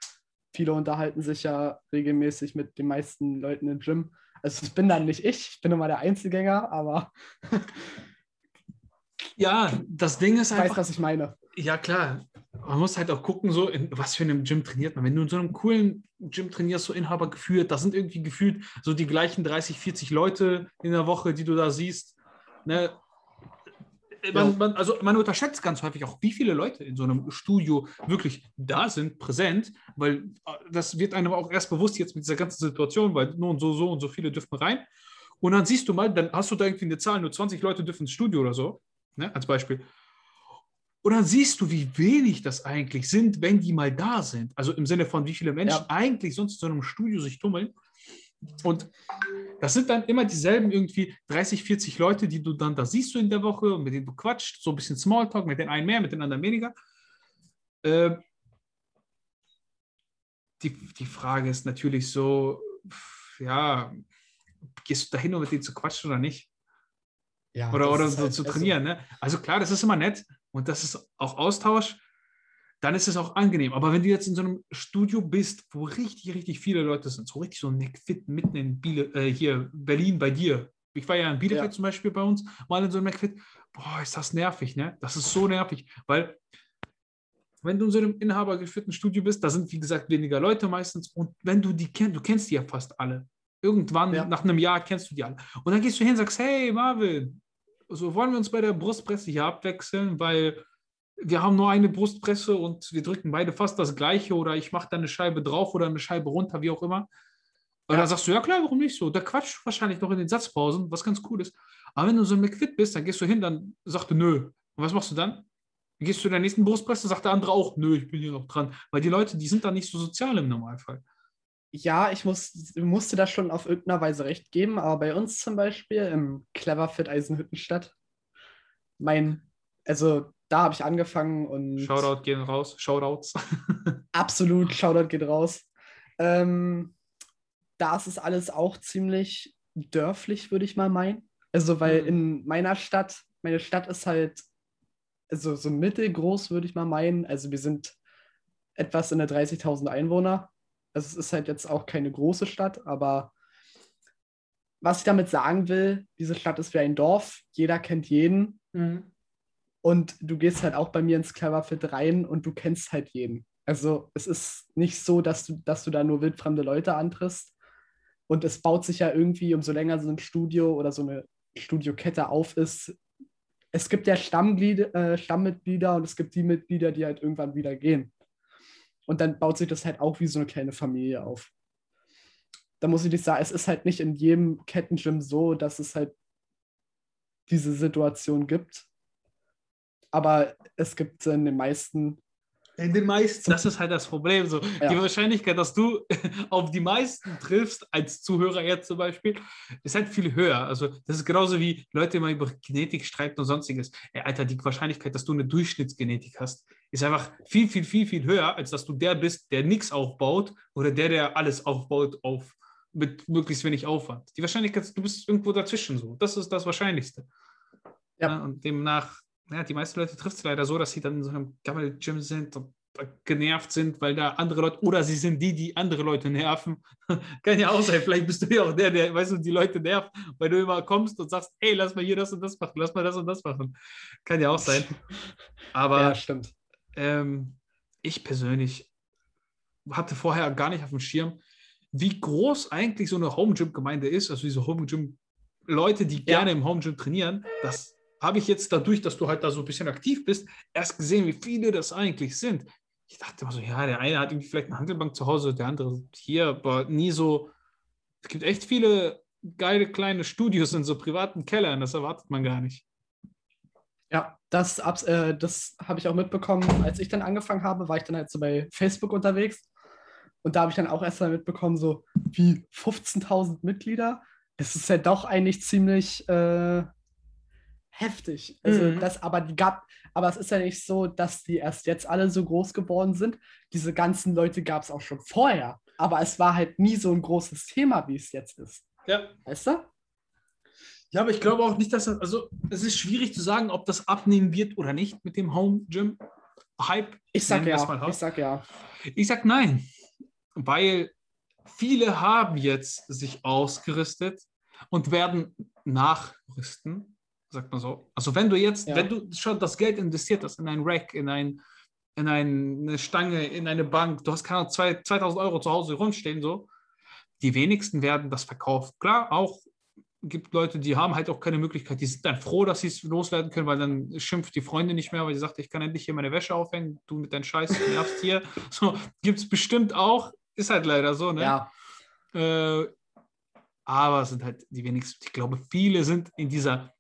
Viele unterhalten sich ja regelmäßig mit den meisten Leuten im Gym. Also ich bin dann nicht ich, ich bin immer der Einzelgänger, aber ja, das Ding ist ich weiß, einfach, was ich meine. Ja, klar. Man muss halt auch gucken, so in was für einem Gym trainiert man. Wenn du in so einem coolen Gym trainierst, so Inhaber geführt, das sind irgendwie gefühlt so die gleichen 30, 40 Leute in der Woche, die du da siehst. Ne? Man, Ja. man, also man unterschätzt ganz häufig auch, wie viele Leute in so einem Studio wirklich da sind, präsent, weil äh, das wird einem auch erst bewusst jetzt mit dieser ganzen Situation, weil nur und so, so und so viele dürfen rein. Und dann siehst du mal, dann hast du da irgendwie eine Zahl, nur 20 Leute dürfen ins Studio oder so, ne, als Beispiel. Und dann siehst du, wie wenig das eigentlich sind, wenn die mal da sind. Also im Sinne von, wie viele Menschen Ja. eigentlich sonst in so einem Studio sich tummeln. Und das sind dann immer dieselben irgendwie 30, 40 Leute, die du dann da siehst du in der Woche und mit denen du quatscht, so ein bisschen Smalltalk, mit den einen mehr, mit den anderen weniger. Äh, die, die Frage ist natürlich so, ja, gehst du dahin, um mit denen zu quatschen oder nicht? Ja, oder oder so halt- zu also- trainieren. Ne? Also klar, das ist immer nett und das ist auch Austausch. Dann ist es auch angenehm. Aber wenn du jetzt in so einem Studio bist, wo richtig, richtig viele Leute sind, so richtig so ein McFit mitten in Biele, äh, hier Berlin bei dir. Ich war ja in Bielefeld Ja. zum Beispiel bei uns, mal in so einem McFit. Boah, ist das nervig, ne? Das ist so nervig, weil wenn du in so einem inhabergeführten Studio bist, da sind wie gesagt weniger Leute meistens und wenn du die kennst, du kennst die ja fast alle. Irgendwann Ja. nach einem Jahr kennst du die alle. Und dann gehst du hin und sagst, hey Marvin, so wollen wir uns bei der Brustpresse hier abwechseln, weil wir haben nur eine Brustpresse und wir drücken beide fast das gleiche oder ich mache da eine Scheibe drauf oder eine Scheibe runter, wie auch immer. Und Ja. dann sagst du, ja klar, warum nicht so? Da quatscht du wahrscheinlich noch in den Satzpausen, was ganz cool ist. Aber wenn du so ein McFit bist, dann gehst du hin, dann sagt du, nö. Und was machst du dann? Dann gehst du in der nächsten Brustpresse, sagt der andere auch, nö, ich bin hier noch dran. Weil die Leute, die sind da nicht so sozial im Normalfall. Ja, ich muss, musste da schon auf irgendeiner Weise recht geben, aber bei uns zum Beispiel im Cleverfit Eisenhüttenstadt, mein, also da habe ich angefangen und Shoutout gehen raus, Shoutouts. absolut, Shoutout geht raus. Ähm, da ist es alles auch ziemlich dörflich, würde ich mal meinen. Also, weil Mhm. in meiner Stadt, meine Stadt ist halt, also so mittelgroß, würde ich mal meinen. Also, wir sind etwas in der 30.000 Einwohner. Also, es ist halt jetzt auch keine große Stadt, aber was ich damit sagen will, diese Stadt ist wie ein Dorf. Jeder kennt jeden. Und du gehst halt auch bei mir ins Cleverfit rein und du kennst halt jeden. Also es ist nicht so, dass du, dass du da nur wildfremde Leute antriffst. Und es baut sich ja irgendwie, umso länger so ein Studio oder so eine Studiokette auf ist. Es gibt ja Stammglied, äh, Stammmitglieder und es gibt die Mitglieder, die halt irgendwann wieder gehen. Und dann baut sich das halt auch wie so eine kleine Familie auf. Da muss ich nicht sagen, es ist halt nicht in jedem Kettengym so, dass es halt diese Situation gibt. Aber es gibt in den meisten In den meisten. Das ist halt das Problem. So. Ja. Die Wahrscheinlichkeit, dass du auf die meisten triffst, als Zuhörer jetzt zum Beispiel, ist halt viel höher. Also, das ist genauso wie Leute immer über Genetik streiten und sonstiges. Ey, Alter, die Wahrscheinlichkeit, dass du eine Durchschnittsgenetik hast, ist einfach viel, viel, viel, viel höher, als dass du der bist, der nichts aufbaut oder der, der alles aufbaut auf mit möglichst wenig Aufwand. Die Wahrscheinlichkeit, du bist irgendwo dazwischen so. Das ist das Wahrscheinlichste. Ja. Ja, und demnach, ja, die meisten Leute trifft es leider so, dass sie dann in so einem Gammel-Gym sind und genervt sind, weil da andere Leute, oder sie sind die, die andere Leute nerven. Kann ja auch sein, vielleicht bist du ja auch der, der, weißt du, die Leute nervt, weil du immer kommst und sagst, ey, lass mal hier das und das machen, lass mal das und das machen. Kann ja auch sein. Aber ja, stimmt. ähm, ich persönlich hatte vorher gar nicht auf dem Schirm, wie groß eigentlich so eine Home Gym Gemeinde ist, also diese Home Gym Leute, die Ja. gerne im Home Gym trainieren. Das habe ich jetzt dadurch, dass du halt da so ein bisschen aktiv bist, erst gesehen, wie viele das eigentlich sind. Ich dachte immer so, ja, der eine hat irgendwie vielleicht eine Handelbank zu Hause, der andere hier, aber nie so. Es gibt echt viele geile kleine Studios in so privaten Kellern, das erwartet man gar nicht. Ja, das, äh, das habe ich auch mitbekommen. Als ich dann angefangen habe, war ich dann halt so bei Facebook unterwegs. Und da habe ich dann auch erst mal mitbekommen, so wie 15.000 Mitglieder. Es ist ja doch eigentlich ziemlich äh, heftig. Also Mhm. das, aber die gab, aber es ist ja nicht so, dass die erst jetzt alle so groß geworden sind. Diese ganzen Leute gab es auch schon vorher. Aber es war halt nie so ein großes Thema, wie es jetzt ist. Ja, Weißt du? Ja, aber ich glaube auch nicht, dass das, also es ist schwierig zu sagen, ob das abnehmen wird oder nicht mit dem Home Gym Hype. Ich sag ja. Ich sag ja. Ich sag nein, weil viele haben jetzt sich ausgerüstet und werden nachrüsten, sagt man so. Also wenn du jetzt, Ja. wenn du schon das Geld investiert hast in ein Rack, in ein in ein, eine Stange, in eine Bank, du hast keine Ahnung, zwei- 2000 Euro zu Hause rumstehen, so, die wenigsten werden das verkaufen. Klar, auch gibt Leute, die haben halt auch keine Möglichkeit, die sind dann froh, dass sie es loswerden können, weil dann schimpft die Freundin nicht mehr, weil sie sagt, ich kann endlich hier meine Wäsche aufhängen, du mit deinem Scheiß nervst hier. So, gibt es bestimmt auch, ist halt leider so, ne? Ja. Äh, aber es sind halt die wenigsten. Ich glaube, viele sind in dieser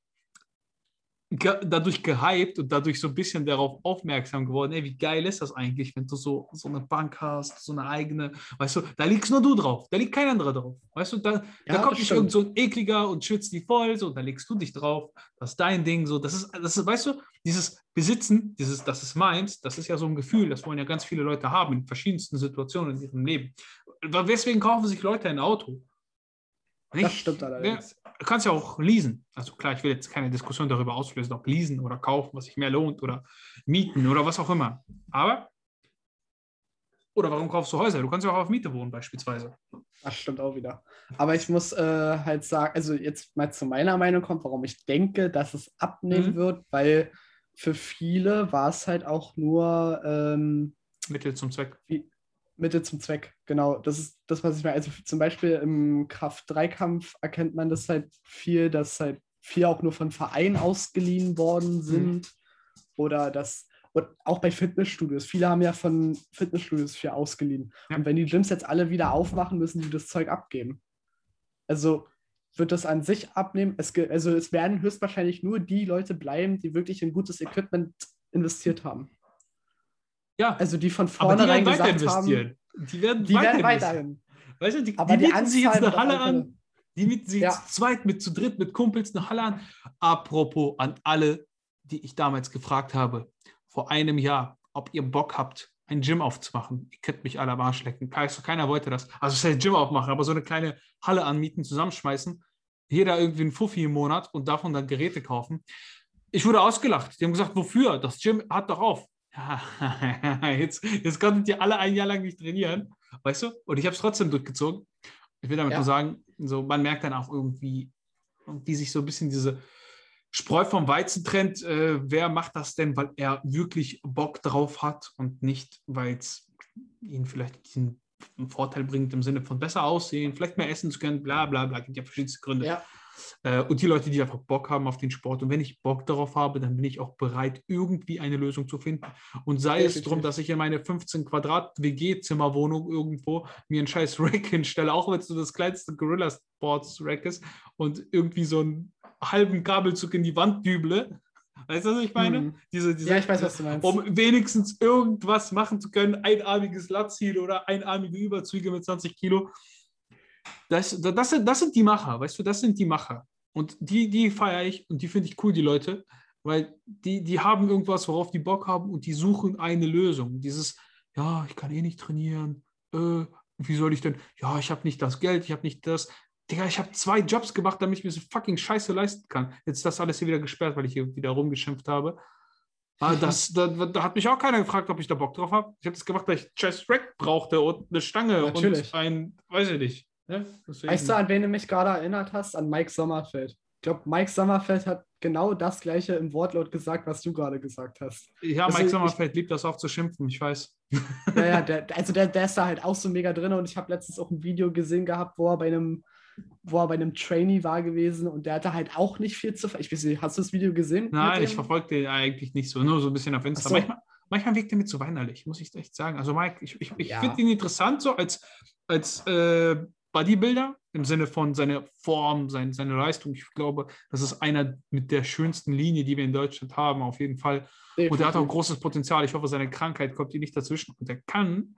ge dadurch gehypt und dadurch so ein bisschen darauf aufmerksam geworden, ey, wie geil ist das eigentlich, wenn du so, so eine Bank hast, so eine eigene, weißt du, da liegst nur du drauf, da liegt kein anderer drauf. Weißt du, da, da Ja, kommt das nicht irgend so ein ekliger und schützt die voll, so, da legst du dich drauf, das ist dein Ding, so, das ist, das ist, weißt du, dieses Besitzen, dieses, das ist meins, das ist ja so ein Gefühl, das wollen ja ganz viele Leute haben in verschiedensten Situationen in ihrem Leben. Weswegen kaufen sich Leute ein Auto? Das stimmt allerdings. Du kannst ja auch leasen. Also klar, ich will jetzt keine Diskussion darüber auslösen, ob leasen oder kaufen, was sich mehr lohnt oder mieten oder was auch immer. Aber, oder warum kaufst du Häuser? Du kannst ja auch auf Miete wohnen beispielsweise. Das stimmt auch wieder. Aber ich muss äh, halt sagen, also jetzt mal zu meiner Meinung kommt, warum ich denke, dass es abnehmen Mhm. wird, weil für viele war es halt auch nur ähm, Mittel zum Zweck. Mittel zum Zweck. Genau, das ist das, was ich meine. Also zum Beispiel im Kraft-3-Kampf erkennt man das halt viel, dass halt viel auch nur von Vereinen ausgeliehen worden sind. Oder dass, und auch bei Fitnessstudios, viele haben ja von Fitnessstudios viel ausgeliehen. Ja. Und wenn die Gyms jetzt alle wieder aufmachen, müssen die das Zeug abgeben. Also wird das an sich abnehmen. Es, also es werden höchstwahrscheinlich nur die Leute bleiben, die wirklich in gutes Equipment investiert haben. Ja, Also die von die vornherein werden weiter gesagt haben, investieren. Die werden die werden weiter investieren. weiterhin. Weißt du, die, Aber die die mieten sich jetzt eine Halle an. Die mieten sich Ja. zu zweit, mit zu dritt, mit Kumpels eine Halle an. Apropos an alle, die ich damals gefragt habe, vor einem Jahr, ob ihr Bock habt, ein Gym aufzumachen. Ihr könnt mich alle am Arsch lecken. Keiner, wollte das. Also es heißt Gym aufmachen, aber so eine kleine Halle anmieten, zusammenschmeißen. Jeder irgendwie einen Fuffi im Monat und davon dann Geräte kaufen. Ich wurde ausgelacht. Die haben gesagt, wofür? Das Gym hat doch auf. Jetzt, jetzt konntet ihr alle ein Jahr lang nicht trainieren, weißt du? Und ich habe es trotzdem durchgezogen. Ich will damit Ja. nur sagen, so, man merkt dann auch irgendwie, wie sich so ein bisschen diese Spreu vom Weizen trennt. Äh, wer macht das denn, weil er wirklich Bock drauf hat und nicht, weil es ihn vielleicht diesen Vorteil bringt im Sinne von besser aussehen, vielleicht mehr essen zu können, bla bla bla, gibt ja verschiedenste Gründe. Ja. Äh, und die Leute, die einfach Bock haben auf den Sport. Und wenn ich Bock darauf habe, dann bin ich auch bereit, irgendwie eine Lösung zu finden. Und sei es Definitiv. darum, dass ich in meine 15 Quadrat WG-Zimmerwohnung irgendwo mir einen scheiß Rack hinstelle, auch wenn es so das kleinste Gorilla Sports Rack ist und irgendwie so einen halben Kabelzug in die Wand düble, Weißt du, was ich meine? Mhm. Diese, diese, Ja, ich weiß, was du meinst. Um wenigstens irgendwas machen zu können, einarmiges Latzziel oder einarmige Überzüge mit 20 Kilo. Das, das, sind, das sind die Macher, weißt du, das sind die Macher. Und die, die feiere ich und die finde ich cool, die Leute, weil die, die haben irgendwas, worauf die Bock haben und die suchen eine Lösung. Dieses, ja, ich kann eh nicht trainieren, äh, wie soll ich denn, ja, ich habe nicht das Geld, ich habe nicht das. Digga, ich habe zwei Jobs gemacht, damit ich mir so fucking Scheiße leisten kann. Jetzt ist das alles hier wieder gesperrt, weil ich hier wieder rumgeschimpft habe. Aber das, da, da hat mich auch keiner gefragt, ob ich da Bock drauf habe. Ich habe das gemacht, weil ich Chest Rack brauchte und eine Stange Natürlich. und ein, weiß ich nicht. Ne? Weißt du, an wen du mich gerade erinnert hast? An Mike Sommerfeld. Ich glaube, Mike Sommerfeld hat genau das gleiche im Wortlaut gesagt, was du gerade gesagt hast. ja, also Mike ich- Sommerfeld liebt das auch zu schimpfen, ich weiß. Ja, ja, der, also der, der ist da halt auch so mega drin und ich habe letztens auch ein Video gesehen gehabt, wo er bei einem, wo er bei einem Trainee war gewesen und der hatte halt auch nicht viel zu. ver- Ich weiß nicht, hast du das Video gesehen? Nein, ich verfolge den eigentlich nicht so, nur so ein bisschen auf Insta. Ach so. Manchmal, manchmal wirkt er mir zu weinerlich, muss ich echt sagen. Also Mike, ich, ich, ich Ja. finde ihn interessant so als, als äh, Bodybuilder im Sinne von seiner Form, sein, seine Leistung. Ich glaube, das ist einer mit der schönsten Linie, die wir in Deutschland haben, auf jeden Fall. Und er hat auch Definitiv. großes Potenzial. Ich hoffe, seine Krankheit kommt ihm nicht dazwischen. Und er kann,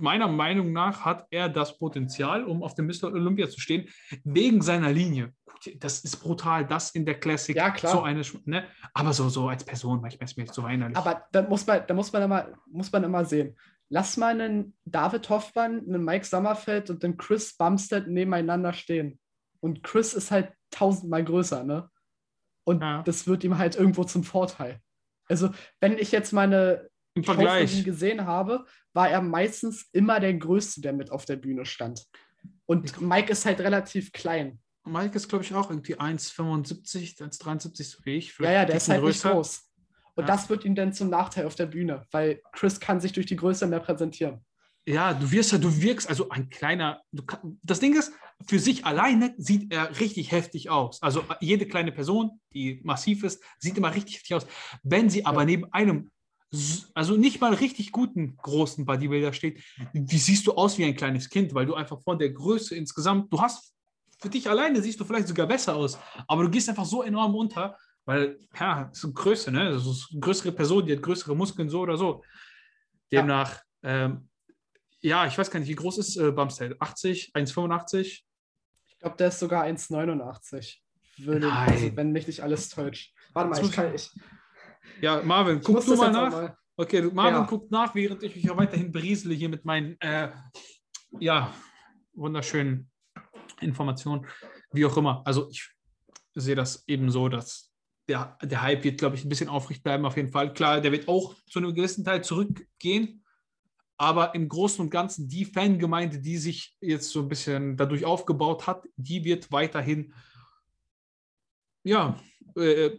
meiner Meinung nach, hat er das Potenzial, um auf dem Mr. Olympia zu stehen, wegen seiner Linie. Gut, Das ist brutal, das in der Classic. Ja, klar. So eine, ne? Aber so, so als Person, manchmal ist mir zu weinerlich. Aber da muss man, da muss man immer, muss man immer sehen. Lass mal einen David Hoffmann, einen Mike Sommerfeld und einen Chris Bumstead nebeneinander stehen. Und Chris ist halt tausendmal größer, ne? Und Ja. das wird ihm halt irgendwo zum Vorteil. Also, wenn ich jetzt meine Im Vergleich. gesehen habe, war er meistens immer der Größte, der mit auf der Bühne stand. Und Mike ist halt relativ klein. Mike ist, glaube ich, auch irgendwie 1,75, 1,73 so wie ich. Ja, vielleicht ja, ein der ist halt nicht größer. groß. Und Ja. das wird ihm dann zum Nachteil auf der Bühne, weil Chris kann sich durch die Größe mehr präsentieren. Ja, du wirst ja, du wirkst, also ein kleiner, kann, das Ding ist, für sich alleine sieht er richtig heftig aus. Also jede kleine Person, die massiv ist, sieht immer richtig heftig aus. Wenn sie aber Ja. neben einem, also nicht mal richtig guten großen Bodybuilder steht, wie siehst du aus wie ein kleines Kind, weil du einfach von der Größe insgesamt, du hast, für dich alleine siehst du vielleicht sogar besser aus, aber du gehst einfach so enorm unter, weil, ja, es ist Größe, ne? Das ist eine größere Person, die hat größere Muskeln, so oder so. Ja. Demnach, ähm, ja, ich weiß gar nicht, wie groß ist äh, Bumstead? 80, 1,85? Ich glaube, der ist sogar 1,89. Würde, Nein. also, wenn mich nicht alles täuscht. Warte mal, Das ich kann. Ich, Ja, Marvin, ich guck du mal nach. mal. Okay, Marvin Ja. guckt nach, während ich mich auch weiterhin beriesele hier mit meinen, äh, ja, wunderschönen Informationen. Wie auch immer. Also ich sehe das eben so, dass der, der Hype wird, glaube ich, ein bisschen aufrecht bleiben auf jeden Fall. Klar, der wird auch zu einem gewissen Teil zurückgehen. Aber im Großen und Ganzen, die Fangemeinde, die sich jetzt so ein bisschen dadurch aufgebaut hat, die wird weiterhin ja, äh,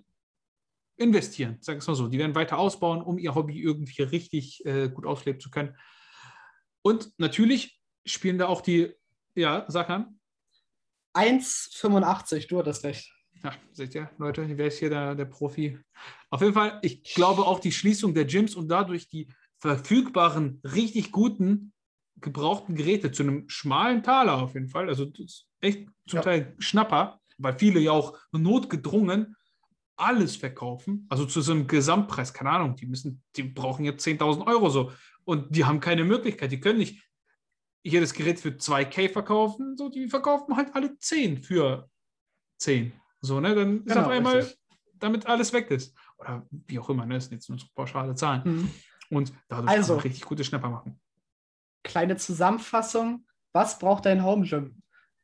investieren, sag ich es mal so. Die werden weiter ausbauen, um ihr Hobby irgendwie richtig äh, gut ausleben zu können. Und natürlich spielen da auch die, ja, sag an. 1,85, du hattest recht. Ja, seht ihr, Leute, wer ist hier der, der Profi? Auf jeden Fall, ich glaube auch die Schließung der Gyms und dadurch die verfügbaren, richtig guten, gebrauchten Geräte zu einem schmalen Taler auf jeden Fall. Also das ist echt zum Ja. Teil Schnapper, weil viele ja auch notgedrungen alles verkaufen. Also zu so einem Gesamtpreis, keine Ahnung, die müssen, die brauchen jetzt 10.000 Euro so. Und die haben keine Möglichkeit, die können nicht jedes Gerät für 2K verkaufen, so die verkaufen halt alle 10 für 10. So, ne? Dann ist Genau, auf einmal, richtig. damit alles weg ist. Oder wie auch immer, ne? Das sind jetzt nur so pauschale Zahlen. Mhm. Und dadurch Also. kann man richtig gute Schnapper machen. Kleine Zusammenfassung. Was braucht dein Home Gym?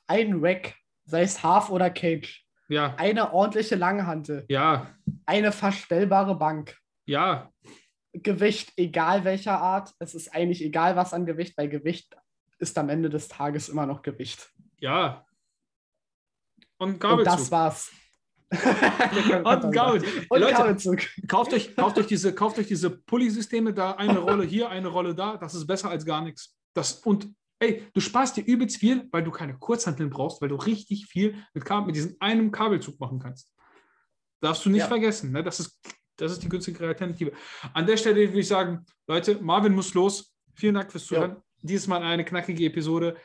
Ein Rack, sei es Half oder Cage. Ja, Eine ordentliche Langhantel. ja, Eine verstellbare Bank. ja, Gewicht, egal welcher Art. Es ist eigentlich egal, was an Gewicht. Bei Gewicht ist am Ende des Tages immer noch Gewicht. ja. Und Und Gabelzug. das war's. Und Gabel. Und Leute, Kabelzug. kauft euch, kauft euch diese, kauft euch diese Pulli-Systeme, da eine Rolle hier, eine Rolle da. Das ist besser als gar nichts. Das, und ey, du sparst dir übelst viel, weil du keine Kurzhanteln brauchst, weil du richtig viel mit, Kabel, mit diesem einem Kabelzug machen kannst. Darfst du nicht Ja. vergessen. Ne? Das, ist, das ist die günstigere Alternative. An der Stelle würde ich sagen, Leute, Marvin muss los. Vielen Dank fürs Zuhören. Dieses Mal eine knackige Episode.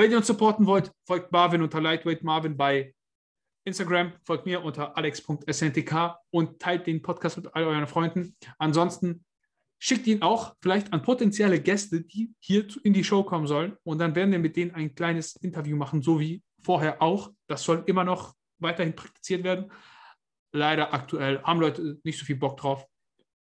Wenn ihr uns supporten wollt, folgt Marvin unter Lightweight Marvin bei Instagram, folgt mir unter alex.sntk und teilt den Podcast mit all euren Freunden. Ansonsten schickt ihn auch vielleicht an potenzielle Gäste, die hier in die Show kommen sollen. Und dann werden wir mit denen ein kleines Interview machen, so wie vorher auch. Das soll immer noch weiterhin praktiziert werden. Leider aktuell haben Leute nicht so viel Bock drauf.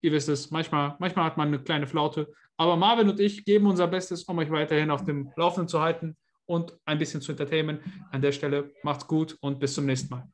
Ihr wisst es, manchmal, manchmal hat man eine kleine Flaute. Aber Marvin und ich geben unser Bestes, um euch weiterhin auf dem Laufenden zu halten und ein bisschen zu entertainen. An der Stelle macht's gut und bis zum nächsten Mal.